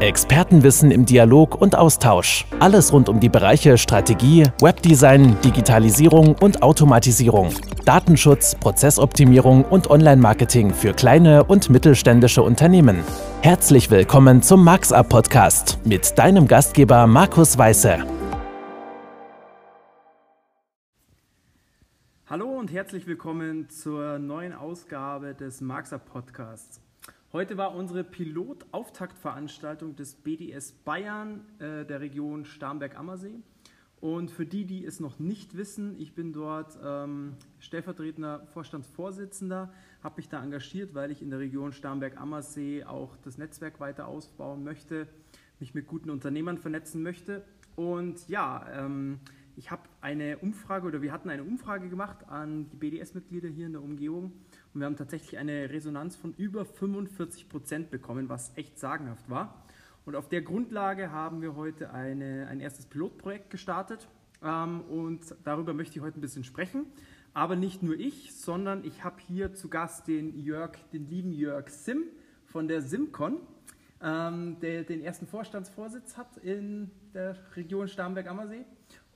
Expertenwissen im Dialog und Austausch. Alles rund um die Bereiche Strategie, Webdesign, Digitalisierung und Automatisierung. Datenschutz, Prozessoptimierung und Online-Marketing für kleine und mittelständische Unternehmen. Herzlich willkommen zum MarxUp Podcast mit deinem Gastgeber Markus Weiße. Hallo und herzlich willkommen zur neuen Ausgabe des MarxUp Podcasts. Heute war unsere Pilot-Auftaktveranstaltung des BDS Bayern äh, der Region Starnberg-Ammersee. Und für die, die es noch nicht wissen, ich bin dort ähm, stellvertretender Vorstandsvorsitzender, habe mich da engagiert, weil ich in der Region Starnberg-Ammersee auch das Netzwerk weiter ausbauen möchte, mich mit guten Unternehmern vernetzen möchte. Und ja, ähm, ich habe eine Umfrage oder wir hatten eine Umfrage gemacht an die BDS-Mitglieder hier in der Umgebung und wir haben tatsächlich eine Resonanz von über 45 Prozent bekommen, was echt sagenhaft war. Und auf der Grundlage haben wir heute eine, ein erstes Pilotprojekt gestartet. Ähm, und darüber möchte ich heute ein bisschen sprechen. Aber nicht nur ich, sondern ich habe hier zu Gast den Jörg, den lieben Jörg Sim von der Simcon, ähm, der den ersten Vorstandsvorsitz hat in der Region Starnberg-Ammersee.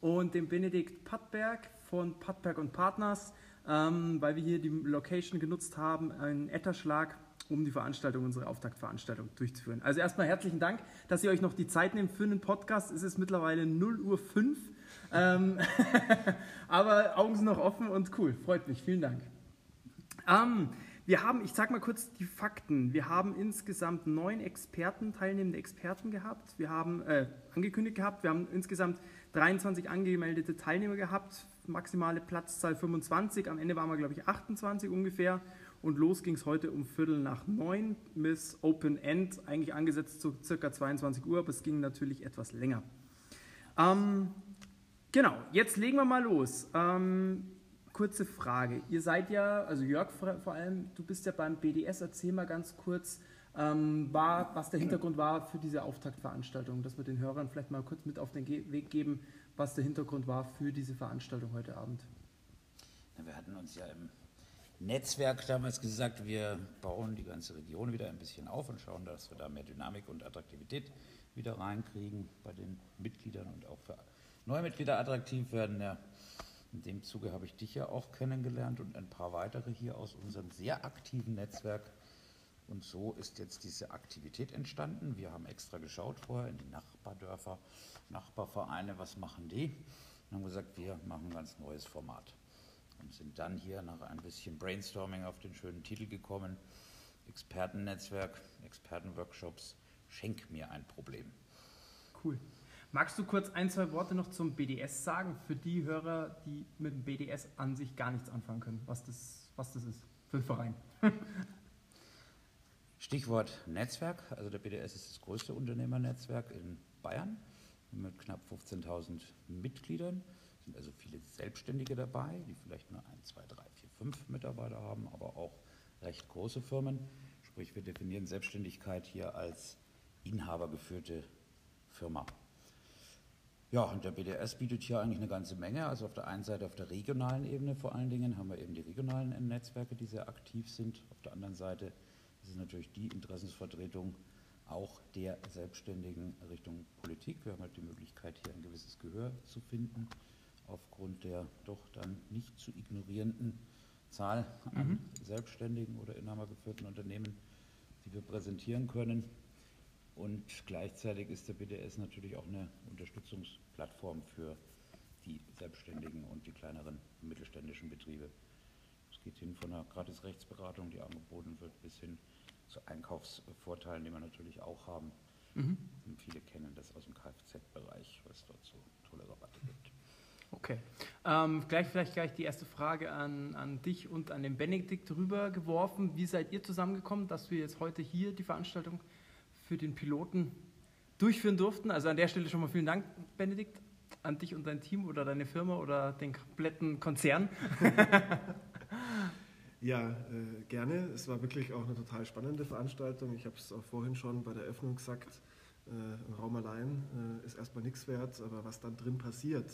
Und den Benedikt Pattberg von Pattberg und Partners, ähm, weil wir hier die Location genutzt haben, einen Etterschlag, um die Veranstaltung, unsere Auftaktveranstaltung durchzuführen. Also erstmal herzlichen Dank, dass ihr euch noch die Zeit nehmt für einen Podcast. Es ist mittlerweile 0 Uhr 5. Ähm, aber Augen sind noch offen und cool, freut mich. Vielen Dank. Ähm, wir haben, ich sage mal kurz die Fakten. Wir haben insgesamt neun Experten, teilnehmende Experten gehabt. Wir haben äh, angekündigt gehabt. Wir haben insgesamt 23 angemeldete Teilnehmer gehabt maximale Platzzahl 25. Am Ende waren wir, glaube ich, 28 ungefähr. Und los ging es heute um Viertel nach neun bis Open End, eigentlich angesetzt zu circa 22 Uhr, aber es ging natürlich etwas länger. Ähm, genau, jetzt legen wir mal los. Ähm, kurze Frage. Ihr seid ja, also Jörg vor allem, du bist ja beim BDS. Erzähl mal ganz kurz, ähm, war, was der Hintergrund war für diese Auftaktveranstaltung, dass wir den Hörern vielleicht mal kurz mit auf den Weg geben, was der Hintergrund war für diese Veranstaltung heute Abend. Wir hatten uns ja im Netzwerk damals gesagt, wir bauen die ganze Region wieder ein bisschen auf und schauen, dass wir da mehr Dynamik und Attraktivität wieder reinkriegen bei den Mitgliedern und auch für neue Mitglieder attraktiv werden. Ja, in dem Zuge habe ich dich ja auch kennengelernt und ein paar weitere hier aus unserem sehr aktiven Netzwerk. Und so ist jetzt diese Aktivität entstanden. Wir haben extra geschaut vorher in die Nachbardörfer Nachbarvereine, was machen die? Und haben gesagt, wir machen ein ganz neues Format. Und sind dann hier nach ein bisschen Brainstorming auf den schönen Titel gekommen. Expertennetzwerk, Expertenworkshops, schenk mir ein Problem. Cool. Magst du kurz ein, zwei Worte noch zum BDS sagen, für die Hörer, die mit dem BDS an sich gar nichts anfangen können, was das, was das ist für ein Verein? Stichwort Netzwerk. Also der BDS ist das größte Unternehmernetzwerk in Bayern mit knapp 15.000 Mitgliedern. Es sind also viele Selbstständige dabei, die vielleicht nur ein, zwei, drei, vier, fünf Mitarbeiter haben, aber auch recht große Firmen. Sprich, wir definieren Selbstständigkeit hier als inhabergeführte Firma. Ja, und der BDS bietet hier eigentlich eine ganze Menge. Also auf der einen Seite auf der regionalen Ebene vor allen Dingen haben wir eben die regionalen Netzwerke, die sehr aktiv sind. Auf der anderen Seite ist es natürlich die Interessensvertretung auch der Selbstständigen Richtung Politik. Wir haben halt die Möglichkeit, hier ein gewisses Gehör zu finden, aufgrund der doch dann nicht zu ignorierenden Zahl an mhm. selbstständigen oder inhabergeführten Unternehmen, die wir präsentieren können. Und gleichzeitig ist der BDS natürlich auch eine Unterstützungsplattform für die Selbstständigen und die kleineren mittelständischen Betriebe. Es geht hin von einer Gratis-Rechtsberatung, die angeboten wird, bis hin Einkaufsvorteilen, die wir natürlich auch haben. Mhm. Viele kennen das aus dem Kfz-Bereich, was dort so tolle Rabatte gibt. Okay. Ähm, gleich vielleicht gleich die erste Frage an, an dich und an den Benedikt rübergeworfen. Wie seid ihr zusammengekommen, dass wir jetzt heute hier die Veranstaltung für den Piloten durchführen durften? Also an der Stelle schon mal vielen Dank, Benedikt, an dich und dein Team oder deine Firma oder den kompletten Konzern. Ja, äh, gerne. Es war wirklich auch eine total spannende Veranstaltung. Ich habe es auch vorhin schon bei der Öffnung gesagt. Äh, ein Raum allein äh, ist erstmal nichts wert, aber was dann drin passiert,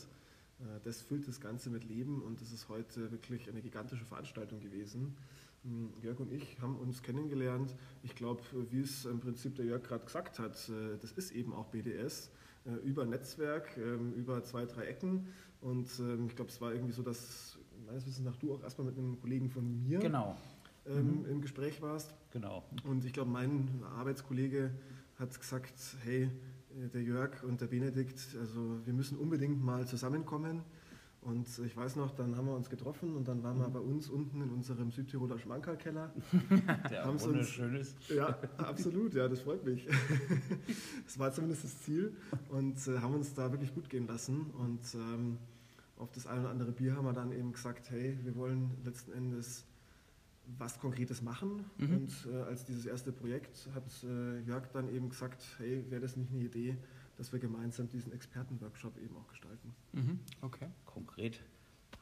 äh, das füllt das Ganze mit Leben und das ist heute wirklich eine gigantische Veranstaltung gewesen. Hm, Jörg und ich haben uns kennengelernt. Ich glaube, wie es im Prinzip der Jörg gerade gesagt hat, äh, das ist eben auch BDS äh, über Netzwerk, ähm, über zwei, drei Ecken. Und ähm, ich glaube, es war irgendwie so, dass meines Wissens nach du auch erstmal mit einem Kollegen von mir Genau, ähm, im Gespräch warst. genau. Und ich glaube, mein Arbeitskollege hat gesagt, hey, äh, der Jörg und der Benedikt, also wir müssen unbedingt mal zusammenkommen. Und ich weiß noch, dann haben wir uns getroffen und dann waren wir bei uns unten in unserem Südtiroler Schmankerlkeller. Der Haben Sie uns- wunderschön ist. Ja, absolut, ja, das freut mich. Das war zumindest das Ziel und äh, haben uns da wirklich gut gehen lassen. Und ähm, auf das eine oder andere Bier haben wir dann eben gesagt, hey, wir wollen letzten Endes was Konkretes machen. Mhm. Und äh, als dieses erste Projekt hat äh, Jörg dann eben gesagt, hey, wäre das nicht eine Idee, dass wir gemeinsam diesen Expertenworkshop eben auch gestalten. Mhm. Okay. Konkret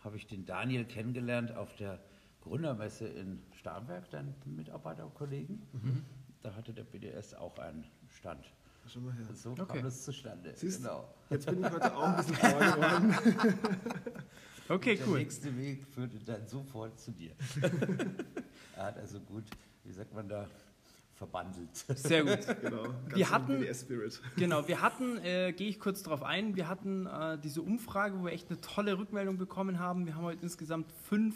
habe ich den Daniel kennengelernt auf der Gründermesse in Starnberg, dein Mitarbeiter und Kollegen. Mhm. Da hatte der BDS auch einen Stand. Schau mal her. So Okay. kam es zustande. Siehst genau. Jetzt bin ich heute auch ein bisschen schlauer geworden. Okay, Der cool. nächste Weg führte dann sofort zu dir. er hat also gut, wie sagt man da, verbandelt. Sehr gut. Genau, ganz Wir hatten-. Genau, wir hatten, äh, gehe ich kurz darauf ein, wir hatten äh, diese Umfrage, wo wir echt eine tolle Rückmeldung bekommen haben. Wir haben heute insgesamt fünf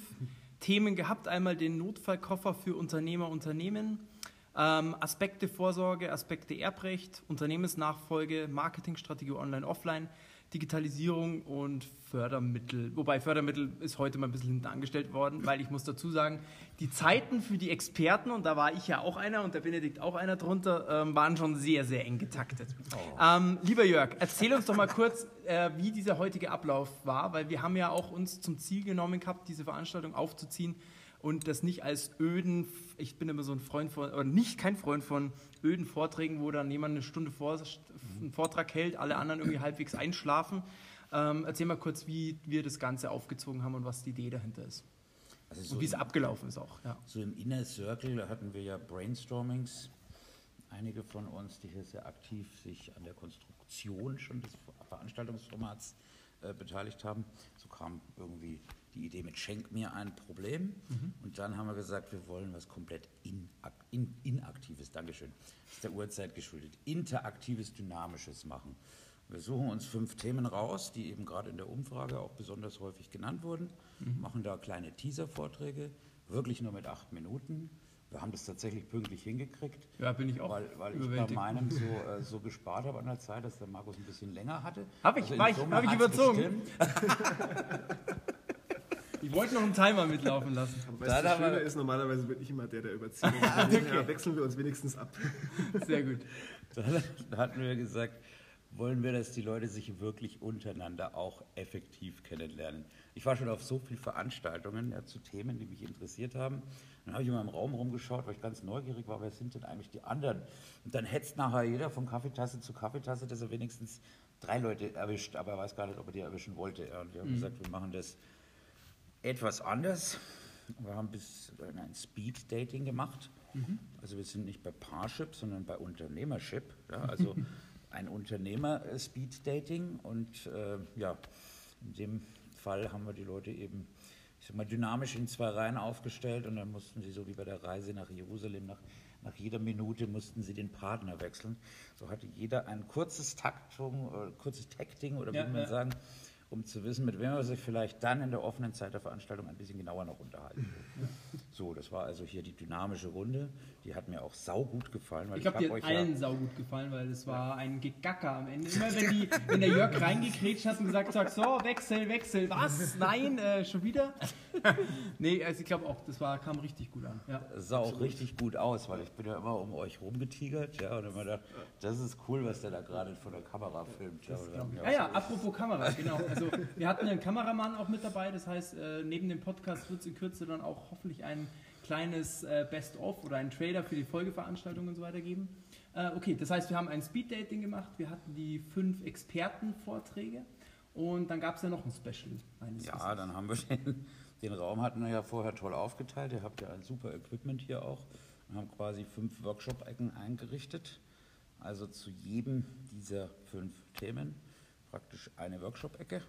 Themen gehabt. Einmal den Notfallkoffer für Unternehmer, Unternehmen, ähm, Aspekte Vorsorge, Aspekte Erbrecht, Unternehmensnachfolge, Marketingstrategie online, offline, Digitalisierung und Fördermittel. Wobei Fördermittel ist heute mal ein bisschen hinten angestellt worden, weil ich muss dazu sagen, die Zeiten für die Experten, und da war ich ja auch einer und der Benedikt auch einer drunter, ähm, waren schon sehr, sehr eng getaktet. Ähm, lieber Jörg, erzähl uns doch mal kurz, äh, wie dieser heutige Ablauf war, weil wir haben ja auch uns zum Ziel genommen gehabt, diese Veranstaltung aufzuziehen und das nicht als öden, ich bin immer so ein Freund von, oder nicht kein Freund von öden Vorträgen, wo dann jemand eine Stunde vor, einen Vortrag hält, alle anderen irgendwie halbwegs einschlafen. Ähm, erzähl mal kurz, wie wir das Ganze aufgezogen haben und was die Idee dahinter ist. Also so Und wie es abgelaufen ist auch. Ja. So im Inner Circle hatten wir ja Brainstormings. Einige von uns, die hier sehr aktiv sich an der Konstruktion schon des Veranstaltungsformats äh, beteiligt haben. So kam irgendwie die Idee mit Schenk mir ein Problem. Und dann haben wir gesagt, wir wollen was komplett inak in, Inaktives, Dankeschön, das ist der Uhrzeit geschuldet, Interaktives, Dynamisches machen. Wir suchen uns fünf Themen raus, die eben gerade in der Umfrage auch besonders häufig genannt wurden, machen da kleine Teaser-Vorträge, wirklich nur mit acht Minuten. Wir haben das tatsächlich pünktlich hingekriegt, Ja, bin ich auch weil, weil ich bei meinem so, äh, so gespart habe an der Zeit, dass der Markus ein bisschen länger hatte. Hab ich, Also ich- hab ich überzogen. Ich wollte noch einen Timer mitlaufen lassen. Weißt Dann du, das Schöne ist, normalerweise bin ich immer der, der überzieht. Dem her wechseln wir uns wenigstens ab. Sehr gut. Dann hatten wir gesagt, wollen wir, dass die Leute sich wirklich untereinander auch effektiv kennenlernen. Ich war schon auf so vielen Veranstaltungen ja, zu Themen, die mich interessiert haben. Dann habe ich immer im Raum rumgeschaut, weil ich ganz neugierig war, wer sind denn eigentlich die anderen? Und dann hetzt nachher jeder von Kaffeetasse zu Kaffeetasse, dass er wenigstens drei Leute erwischt, aber er weiß gar nicht, ob er die erwischen wollte. Und wir haben gesagt, wir machen das etwas anders. Wir haben bis ein Speed-Dating gemacht. Also wir sind nicht bei Parship, sondern bei Unternehmership. Ja, also ein Unternehmer-Speed-Dating. Und äh, ja, in dem Fall haben wir die Leute eben, ich sag mal, dynamisch in zwei Reihen aufgestellt und dann mussten sie so wie bei der Reise nach Jerusalem, nach, nach jeder Minute mussten sie den Partner wechseln. So hatte jeder ein kurzes Taktung, äh, kurzes Tacting oder wie Ja, man ja. sagen, um zu wissen, mit wem er sich vielleicht dann in der offenen Zeit der Veranstaltung ein bisschen genauer noch unterhalten will. So, das war also hier die dynamische Runde. Die hat mir auch saugut gefallen, Ich glaube, habe hat euch ja, allen saugut gefallen, weil es war ein Gegacker am Ende. Immer wenn, die, wenn der Jörg reingekrätscht hat und gesagt hat, so, Wechsel, Wechsel, was? Nein, äh, schon wieder? nee, also ich glaube auch, das war, kam richtig gut an. Ja. es sah auch richtig gut aus, weil ich bin ja immer um euch rumgetigert, ja, und immer gedacht, das ist cool, was der da gerade vor der Kamera filmt. Ja, Ah ja, apropos Kamera, genau. Also wir hatten einen Kameramann auch mit dabei, das heißt, äh, neben dem Podcast wird es in Kürze dann auch hoffentlich ein kleines äh, Best-of oder einen Trailer für die Folgeveranstaltung und so weiter geben. Äh, okay, das heißt, wir haben ein Speed-Dating gemacht, wir hatten die fünf Expertenvorträge und dann gab es ja noch ein Special Ja, Wissens. dann haben wir den, den Raum hatten wir ja vorher toll aufgeteilt. Ihr habt ja ein super Equipment hier auch. Wir haben quasi fünf Workshop-Ecken eingerichtet. Also zu jedem dieser fünf Themen praktisch eine Workshop-Ecke.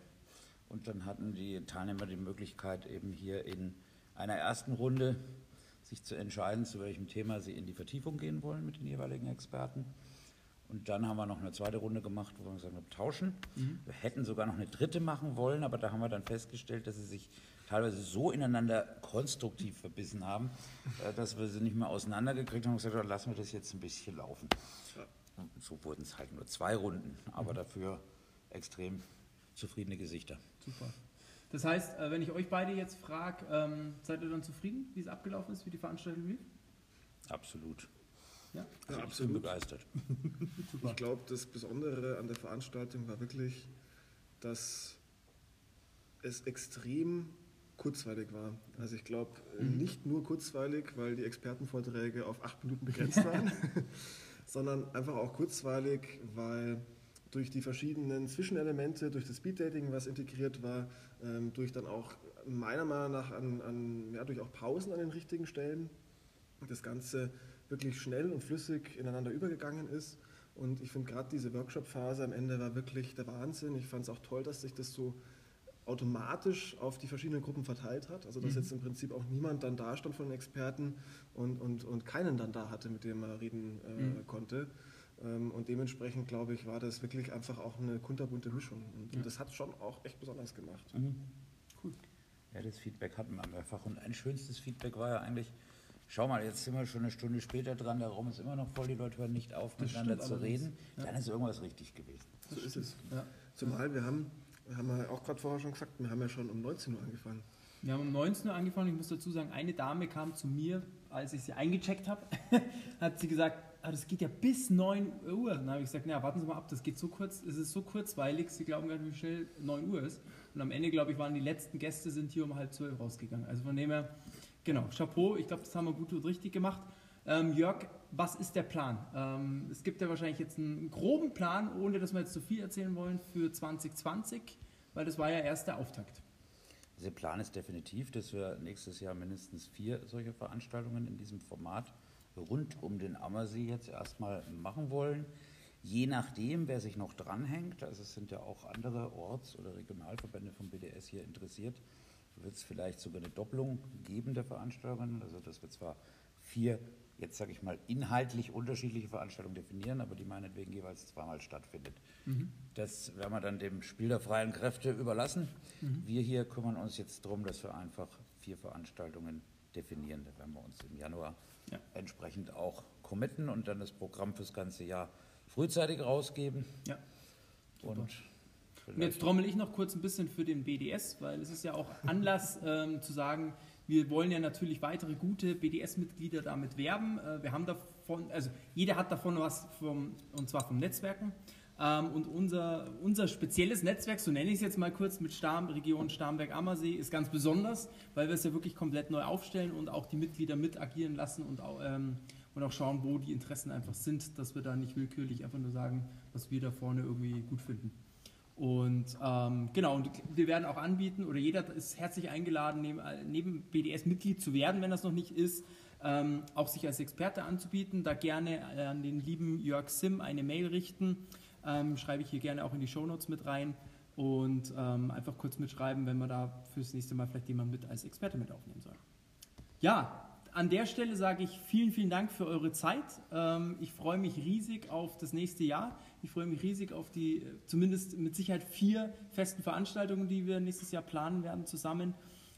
Und dann hatten die Teilnehmer die Möglichkeit, eben hier in einer ersten Runde sich zu entscheiden, zu welchem Thema sie in die Vertiefung gehen wollen mit den jeweiligen Experten. Und dann haben wir noch eine zweite Runde gemacht, wo wir gesagt haben, tauschen. Mhm. Wir hätten sogar noch eine dritte machen wollen, aber da haben wir dann festgestellt, dass sie sich teilweise so ineinander konstruktiv verbissen haben, äh, dass wir sie nicht mehr auseinandergekriegt haben und gesagt haben, lassen wir das jetzt ein bisschen laufen. Und so wurden es halt nur zwei Runden, aber mhm. dafür extrem zufriedene Gesichter. Super. Das heißt, äh, wenn ich euch beide jetzt frage, ähm, seid ihr dann zufrieden, wie es abgelaufen ist, wie die Veranstaltung lief? Absolut. Ja, also ja absolut. begeistert. ich glaube, das Besondere an der Veranstaltung war wirklich, dass es extrem kurzweilig war. Also ich glaube, mhm. nicht nur kurzweilig, weil die Expertenvorträge auf acht Minuten begrenzt waren, sondern einfach auch kurzweilig, weil durch die verschiedenen Zwischenelemente, durch das Speeddating, was integriert war, ähm, durch dann auch meiner Meinung nach an, an, ja, durch auch Pausen an den richtigen Stellen, das Ganze wirklich schnell und flüssig ineinander übergegangen ist. Und ich finde gerade diese Workshop-Phase am Ende war wirklich der Wahnsinn. Ich fand es auch toll, dass sich das so automatisch auf die verschiedenen Gruppen verteilt hat. Also dass mhm. jetzt im Prinzip auch niemand dann da stand von den Experten und, und, und keinen dann da hatte, mit dem er reden äh, mhm. konnte. Ähm, und dementsprechend, glaube ich, war das wirklich einfach auch eine kunterbunte Mischung. Und, ja. das hat schon auch echt besonders gemacht. Mhm. Cool. Ja, das Feedback hatten wir mehrfach. Und ein schönstes Feedback war ja eigentlich, schau mal, jetzt sind wir schon eine Stunde später dran, der Raum ist immer noch voll, die Leute hören nicht auf, das miteinander zu reden. Ja. Dann ist irgendwas richtig gewesen. So ist es. Ja. Zumal wir haben, wir haben ja auch gerade vorher schon gesagt, wir haben ja schon um 19 Uhr angefangen. Wir haben um 19 Uhr angefangen. Ich muss dazu sagen, eine Dame kam zu mir, als ich sie eingecheckt habe, hat sie gesagt, ah, das geht ja bis 9 Uhr. Dann habe ich gesagt, na, warten Sie mal ab, das geht so kurz, es ist so kurzweilig, Sie glauben gar nicht, wie schnell 9 Uhr ist. Und am Ende, glaube ich, waren die letzten Gäste sind hier um halb zwölf rausgegangen. Also von dem her, genau, Chapeau, ich glaube, das haben wir gut und richtig gemacht. Ähm, Jörg, was ist der Plan? Ähm, es gibt ja wahrscheinlich jetzt einen groben Plan, ohne dass wir jetzt zu viel erzählen wollen, für 2020, weil das war ja erst der Auftakt. Der Plan ist definitiv, dass wir nächstes Jahr mindestens vier solche Veranstaltungen in diesem Format rund um den Ammersee jetzt erstmal machen wollen. Je nachdem, wer sich noch dranhängt, also es sind ja auch andere Orts- oder Regionalverbände vom BDS hier interessiert, wird es vielleicht sogar eine Doppelung geben der Veranstaltungen. Also dass wir zwar vier, jetzt sage ich mal, inhaltlich unterschiedliche Veranstaltungen definieren, aber die meinetwegen jeweils zweimal stattfindet. Mhm. Das werden wir dann dem Spiel der freien Kräfte überlassen. Mhm. Wir hier kümmern uns jetzt darum, dass wir einfach vier Veranstaltungen definieren. Da werden wir uns im Januar ja. entsprechend auch committen und dann das Programm fürs ganze Jahr frühzeitig rausgeben. Ja. Und, und, jetzt trommel ich noch kurz ein bisschen für den BDS, weil es ist ja auch Anlass ähm, zu sagen, wir wollen ja natürlich weitere gute BDS-Mitglieder damit werben. Äh, wir haben davon, also jeder hat davon was vom, und zwar vom Netzwerken. Ähm, und unser, unser spezielles Netzwerk, so nenne ich es jetzt mal kurz, mit Starm, Region Starnberg-Ammersee, ist ganz besonders, weil wir es ja wirklich komplett neu aufstellen und auch die Mitglieder mit agieren lassen und auch, ähm, und auch schauen, wo die Interessen einfach sind, dass wir da nicht willkürlich einfach nur sagen, was wir da vorne irgendwie gut finden. Und ähm, genau, und wir werden auch anbieten, oder jeder ist herzlich eingeladen, neben, neben BDS Mitglied zu werden, wenn das noch nicht ist, ähm, auch sich als Experte anzubieten. Da gerne an den lieben Jörg Sim eine Mail richten ähm, schreibe ich hier gerne auch in die Shownotes mit rein und ähm, einfach kurz mitschreiben, wenn wir da fürs nächste Mal vielleicht jemand mit als Experte mit aufnehmen soll. Ja, an der Stelle sage ich vielen, vielen Dank für eure Zeit. Ähm, ich freue mich riesig auf das nächste Jahr. Ich freue mich riesig auf die zumindest mit Sicherheit vier festen Veranstaltungen, die wir nächstes Jahr planen werden zusammen.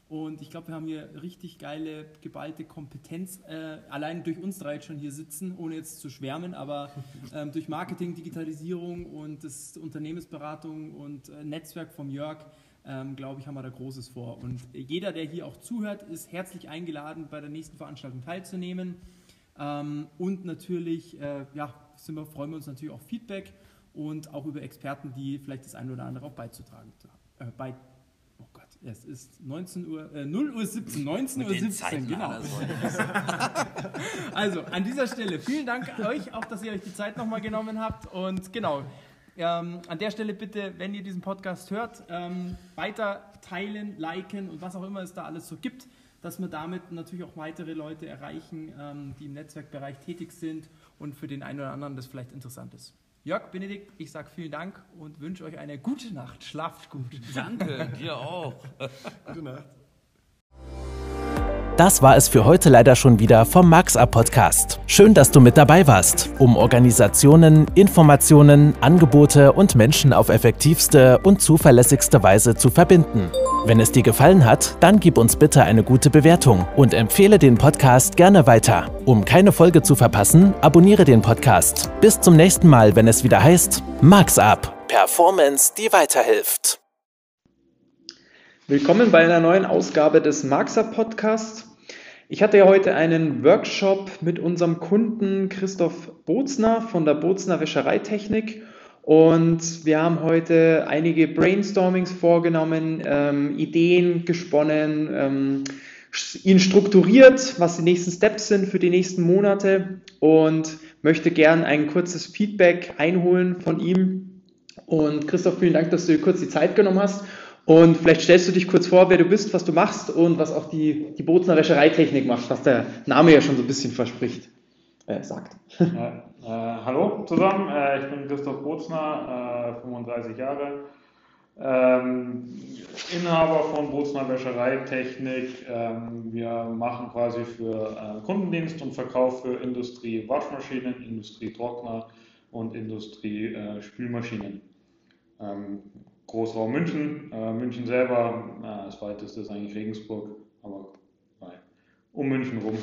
Und ich glaube, wir haben hier richtig geile, geballte Kompetenz, äh, allein durch uns drei jetzt schon hier sitzen, ohne jetzt zu schwärmen, aber ähm, durch Marketing, Digitalisierung und das Unternehmensberatung und äh, Netzwerk vom Jörg, ähm, glaube ich, haben wir da Großes vor. Und jeder, der hier auch zuhört, ist herzlich eingeladen, bei der nächsten Veranstaltung teilzunehmen. Ähm, und natürlich, äh, ja, wir, freuen wir uns natürlich auch Feedback und auch über Experten, die vielleicht das eine oder andere auch beizutragen. Äh, es ist 19 Uhr, äh, 0 Uhr 17, 19 Uhr 17, genau. also an dieser Stelle vielen Dank euch, auch dass ihr euch die Zeit nochmal genommen habt. Und genau, ähm, an der Stelle bitte, wenn ihr diesen Podcast hört, ähm, weiter teilen, liken und was auch immer es da alles so gibt, dass wir damit natürlich auch weitere Leute erreichen, ähm, die im Netzwerkbereich tätig sind und für den einen oder anderen das vielleicht interessant ist. Jörg, Benedikt, ich sage vielen Dank und wünsche euch eine gute Nacht. Schlaft gut. Danke, dir auch. gute Nacht. Das war es für heute leider schon wieder vom MarxUp Podcast. Schön, dass du mit dabei warst, um Organisationen, Informationen, Angebote und Menschen auf effektivste und zuverlässigste Weise zu verbinden. Wenn es dir gefallen hat, dann gib uns bitte eine gute Bewertung und empfehle den Podcast gerne weiter. Um keine Folge zu verpassen, abonniere den Podcast. Bis zum nächsten Mal, wenn es wieder heißt MarxUp. Performance, die weiterhilft. Willkommen bei einer neuen Ausgabe des MarxUp Podcasts. Ich hatte ja heute einen Workshop mit unserem Kunden Christoph Bozner von der Bozner Wäschereitechnik und wir haben heute einige Brainstormings vorgenommen, ähm, Ideen gesponnen, ähm, ihn strukturiert, was die nächsten Steps sind für die nächsten Monate und möchte gern ein kurzes Feedback einholen von ihm. Und Christoph, vielen Dank, dass du dir kurz die Zeit genommen hast. Und vielleicht stellst du dich kurz vor, wer du bist, was du machst und was auch die, die Bozner Wäschereitechnik macht, was der Name ja schon so ein bisschen verspricht, äh, sagt. Ja, äh, hallo zusammen, äh, ich bin Christoph Bozner, 35 äh, Jahre, ähm, Inhaber von Bozner Wäschereitechnik. Ähm, wir machen quasi für äh, Kundendienst und Verkauf für Industrie Waschmaschinen, Industrie Trockner und Industrie äh, Spülmaschinen. Ähm, Großraum München, München selber, das weiteste ist eigentlich Regensburg, aber nein, um München rum.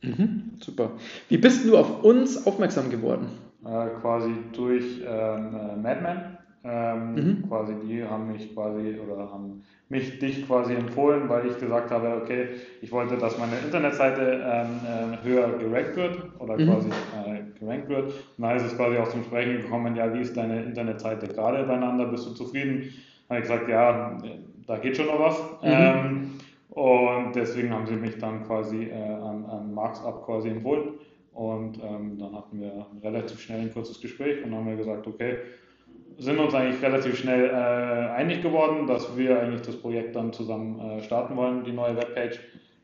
Mhm, super. Wie bist du auf uns aufmerksam geworden? Äh, quasi durch ähm, äh, Madman. Ähm, mhm. Quasi die haben mich quasi oder haben mich dich quasi empfohlen, weil ich gesagt habe, okay, ich wollte, dass meine Internetseite ähm, äh, höher gerankt wird oder mhm. quasi äh, gerankt wird. Und da ist es quasi auch zum Sprechen gekommen, ja, wie ist deine Internetseite gerade beieinander? Bist du zufrieden? Habe ich gesagt, ja, da geht schon noch was. Mhm. Ähm, und deswegen haben sie mich dann quasi äh, an, an Marx Up quasi empfohlen. Und ähm, dann hatten wir relativ schnell ein kurzes Gespräch und haben wir gesagt, okay, sind uns eigentlich relativ schnell äh, einig geworden, dass wir eigentlich das Projekt dann zusammen äh, starten wollen, die neue Webpage.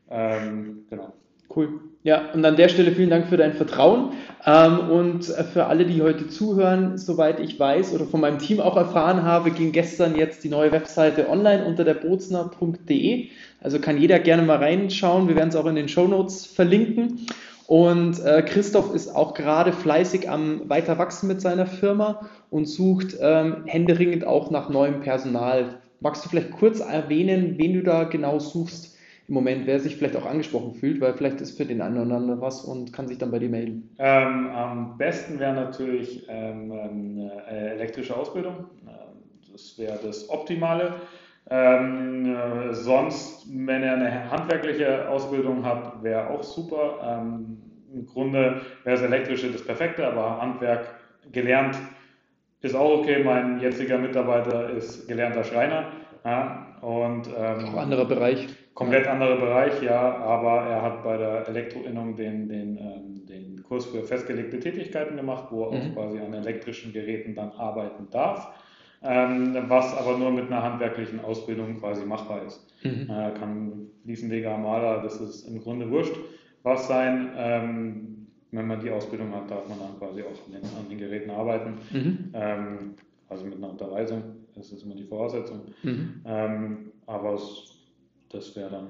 Ähm, genau. Cool. Ja, und an der Stelle vielen Dank für dein Vertrauen. Ähm, und für alle, die heute zuhören, soweit ich weiß oder von meinem Team auch erfahren habe, ging gestern jetzt die neue Webseite online unter der bozner.de. Also kann jeder gerne mal reinschauen. Wir werden es auch in den Show Notes verlinken. Und äh, Christoph ist auch gerade fleißig am Weiterwachsen mit seiner Firma und sucht ähm, händeringend auch nach neuem Personal. Magst du vielleicht kurz erwähnen, wen du da genau suchst im Moment, wer sich vielleicht auch angesprochen fühlt, weil vielleicht ist für den einen oder anderen was und kann sich dann bei dir melden? Ähm, am besten wäre natürlich ähm, eine elektrische Ausbildung. Ähm, das wäre das Optimale. Ähm, äh, sonst, wenn er eine handwerkliche Ausbildung hat, wäre auch super. Ähm, Im Grunde wäre das Elektrische das Perfekte, aber Handwerk gelernt ist auch okay. Mein jetziger Mitarbeiter ist gelernter Schreiner. Ja, und, ähm, auch anderer Bereich. Komplett anderer Bereich, ja, aber er hat bei der Elektroinnung den, den, ähm, den Kurs für festgelegte Tätigkeiten gemacht, wo er mhm. auch quasi an elektrischen Geräten dann arbeiten darf was aber nur mit einer handwerklichen Ausbildung quasi machbar ist. Mhm. Äh, kann Fliesenleger, Maler, das ist im Grunde wurscht, was sein. Ähm, wenn man die Ausbildung hat, darf man dann quasi auch an den, an den Geräten arbeiten. Mhm. Ähm, also mit einer Unterweisung, das ist immer die Voraussetzung. Mhm. Ähm, aber es, das wäre dann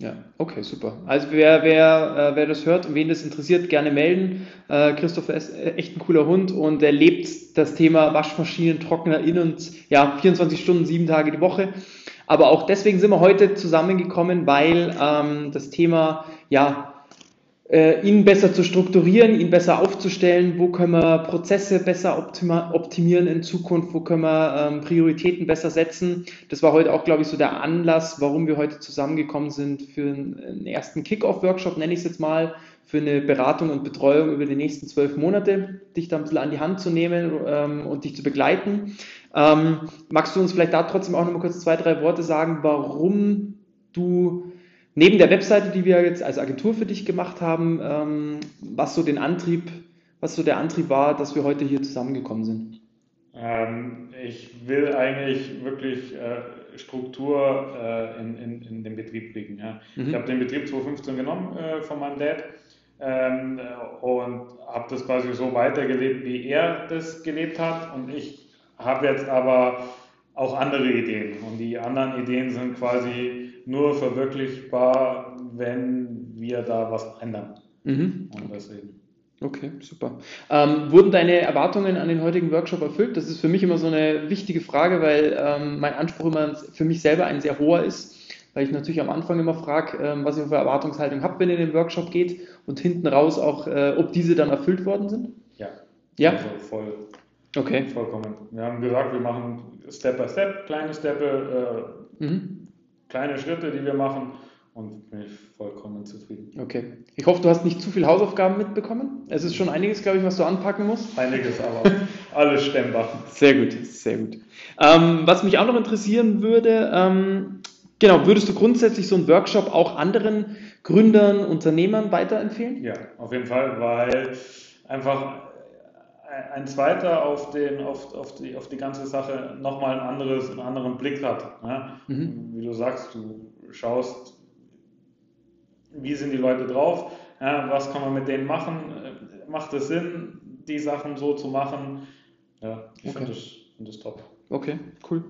ja, okay, super. Also wer, wer, äh, wer das hört und wen das interessiert, gerne melden. Äh, Christopher ist äh, echt ein cooler Hund und er lebt das Thema Waschmaschinen, Trockner in und ja, 24 Stunden, sieben Tage die Woche. Aber auch deswegen sind wir heute zusammengekommen, weil ähm, das Thema ja äh, ihn besser zu strukturieren, ihn besser aufzustellen, wo können wir Prozesse besser optimieren in Zukunft, wo können wir ähm, Prioritäten besser setzen. Das war heute auch, glaube ich, so der Anlass, warum wir heute zusammengekommen sind für einen ersten Kick-Off-Workshop, nenne ich es jetzt mal, für eine Beratung und Betreuung über die nächsten zwölf Monate, dich da ein bisschen an die Hand zu nehmen ähm, und dich zu begleiten. Ähm, magst du uns vielleicht da trotzdem auch noch mal kurz zwei, drei Worte sagen, warum du neben der Webseite, die wir jetzt als Agentur für dich gemacht haben, ähm, was so den Antrieb, was so der Antrieb war, dass wir heute hier zusammengekommen sind? Ähm, ich will eigentlich wirklich äh, Struktur äh, in, in, in, den Betrieb bringen. Ja. Mhm. Ich habe den Betrieb 2015 genommen äh, von meinem Dad ähm, und habe das quasi so weitergelebt, wie er das gelebt hat. Und ich habe jetzt aber auch andere Ideen. Und die anderen Ideen sind quasi nur verwirklichbar, wenn wir da was ändern. Mhm. Und deswegen. Okay, super. Ähm, wurden deine Erwartungen an den heutigen Workshop erfüllt? Das ist für mich immer so eine wichtige Frage, weil ähm, mein Anspruch immer für mich selber ein sehr hoher ist, weil ich natürlich am Anfang immer frage, ähm, was ich für Erwartungshaltung habe, wenn ihr in den Workshop geht und hinten raus auch, äh, ob diese dann erfüllt worden sind? Ja. Ja? Also voll. Okay. Vollkommen. Wir haben gesagt, wir machen Step by Step, kleine Steppe, äh, mhm. kleine Schritte, die wir machen und bin ich vollkommen zufrieden. Okay. Ich hoffe, du hast nicht zu viele Hausaufgaben mitbekommen. Es ist schon einiges, glaube ich, was du anpacken musst. Einiges, aber alles stemmbar. Sehr gut, sehr gut. Ähm, was mich auch noch interessieren würde, ähm, genau, würdest du grundsätzlich so einen Workshop auch anderen Gründern, Unternehmern weiterempfehlen? Ja, auf jeden Fall, weil einfach ein zweiter auf, den, auf, auf, die, auf die ganze Sache nochmal ein anderes, einen anderen Blick hat. Ne? Mhm. Wie du sagst, du schaust wie sind die Leute drauf, ja, was kann man mit denen machen, äh, macht es Sinn, die Sachen so zu machen. Ja, ich okay. finde das, find das top. Okay, cool.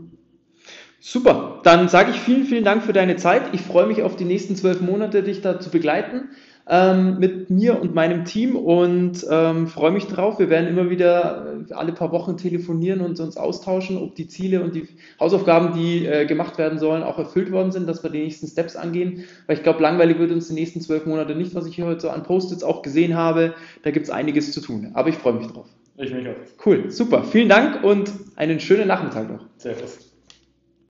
Super, dann sage ich vielen, vielen Dank für deine Zeit. Ich freue mich auf die nächsten zwölf Monate, dich da zu begleiten ähm, mit mir und meinem Team und ähm, freue mich drauf. Wir werden immer wieder äh, alle paar Wochen telefonieren und uns austauschen, ob die Ziele und die Hausaufgaben, die äh, gemacht werden sollen, auch erfüllt worden sind, dass wir die nächsten Steps angehen. Weil ich glaube, langweilig wird uns die nächsten zwölf Monate nicht, was ich hier heute so an Post-its auch gesehen habe. Da gibt es einiges zu tun. Aber ich freue mich drauf. Ich mich auch. Cool, super. Vielen Dank und einen schönen Nachmittag noch. Servus.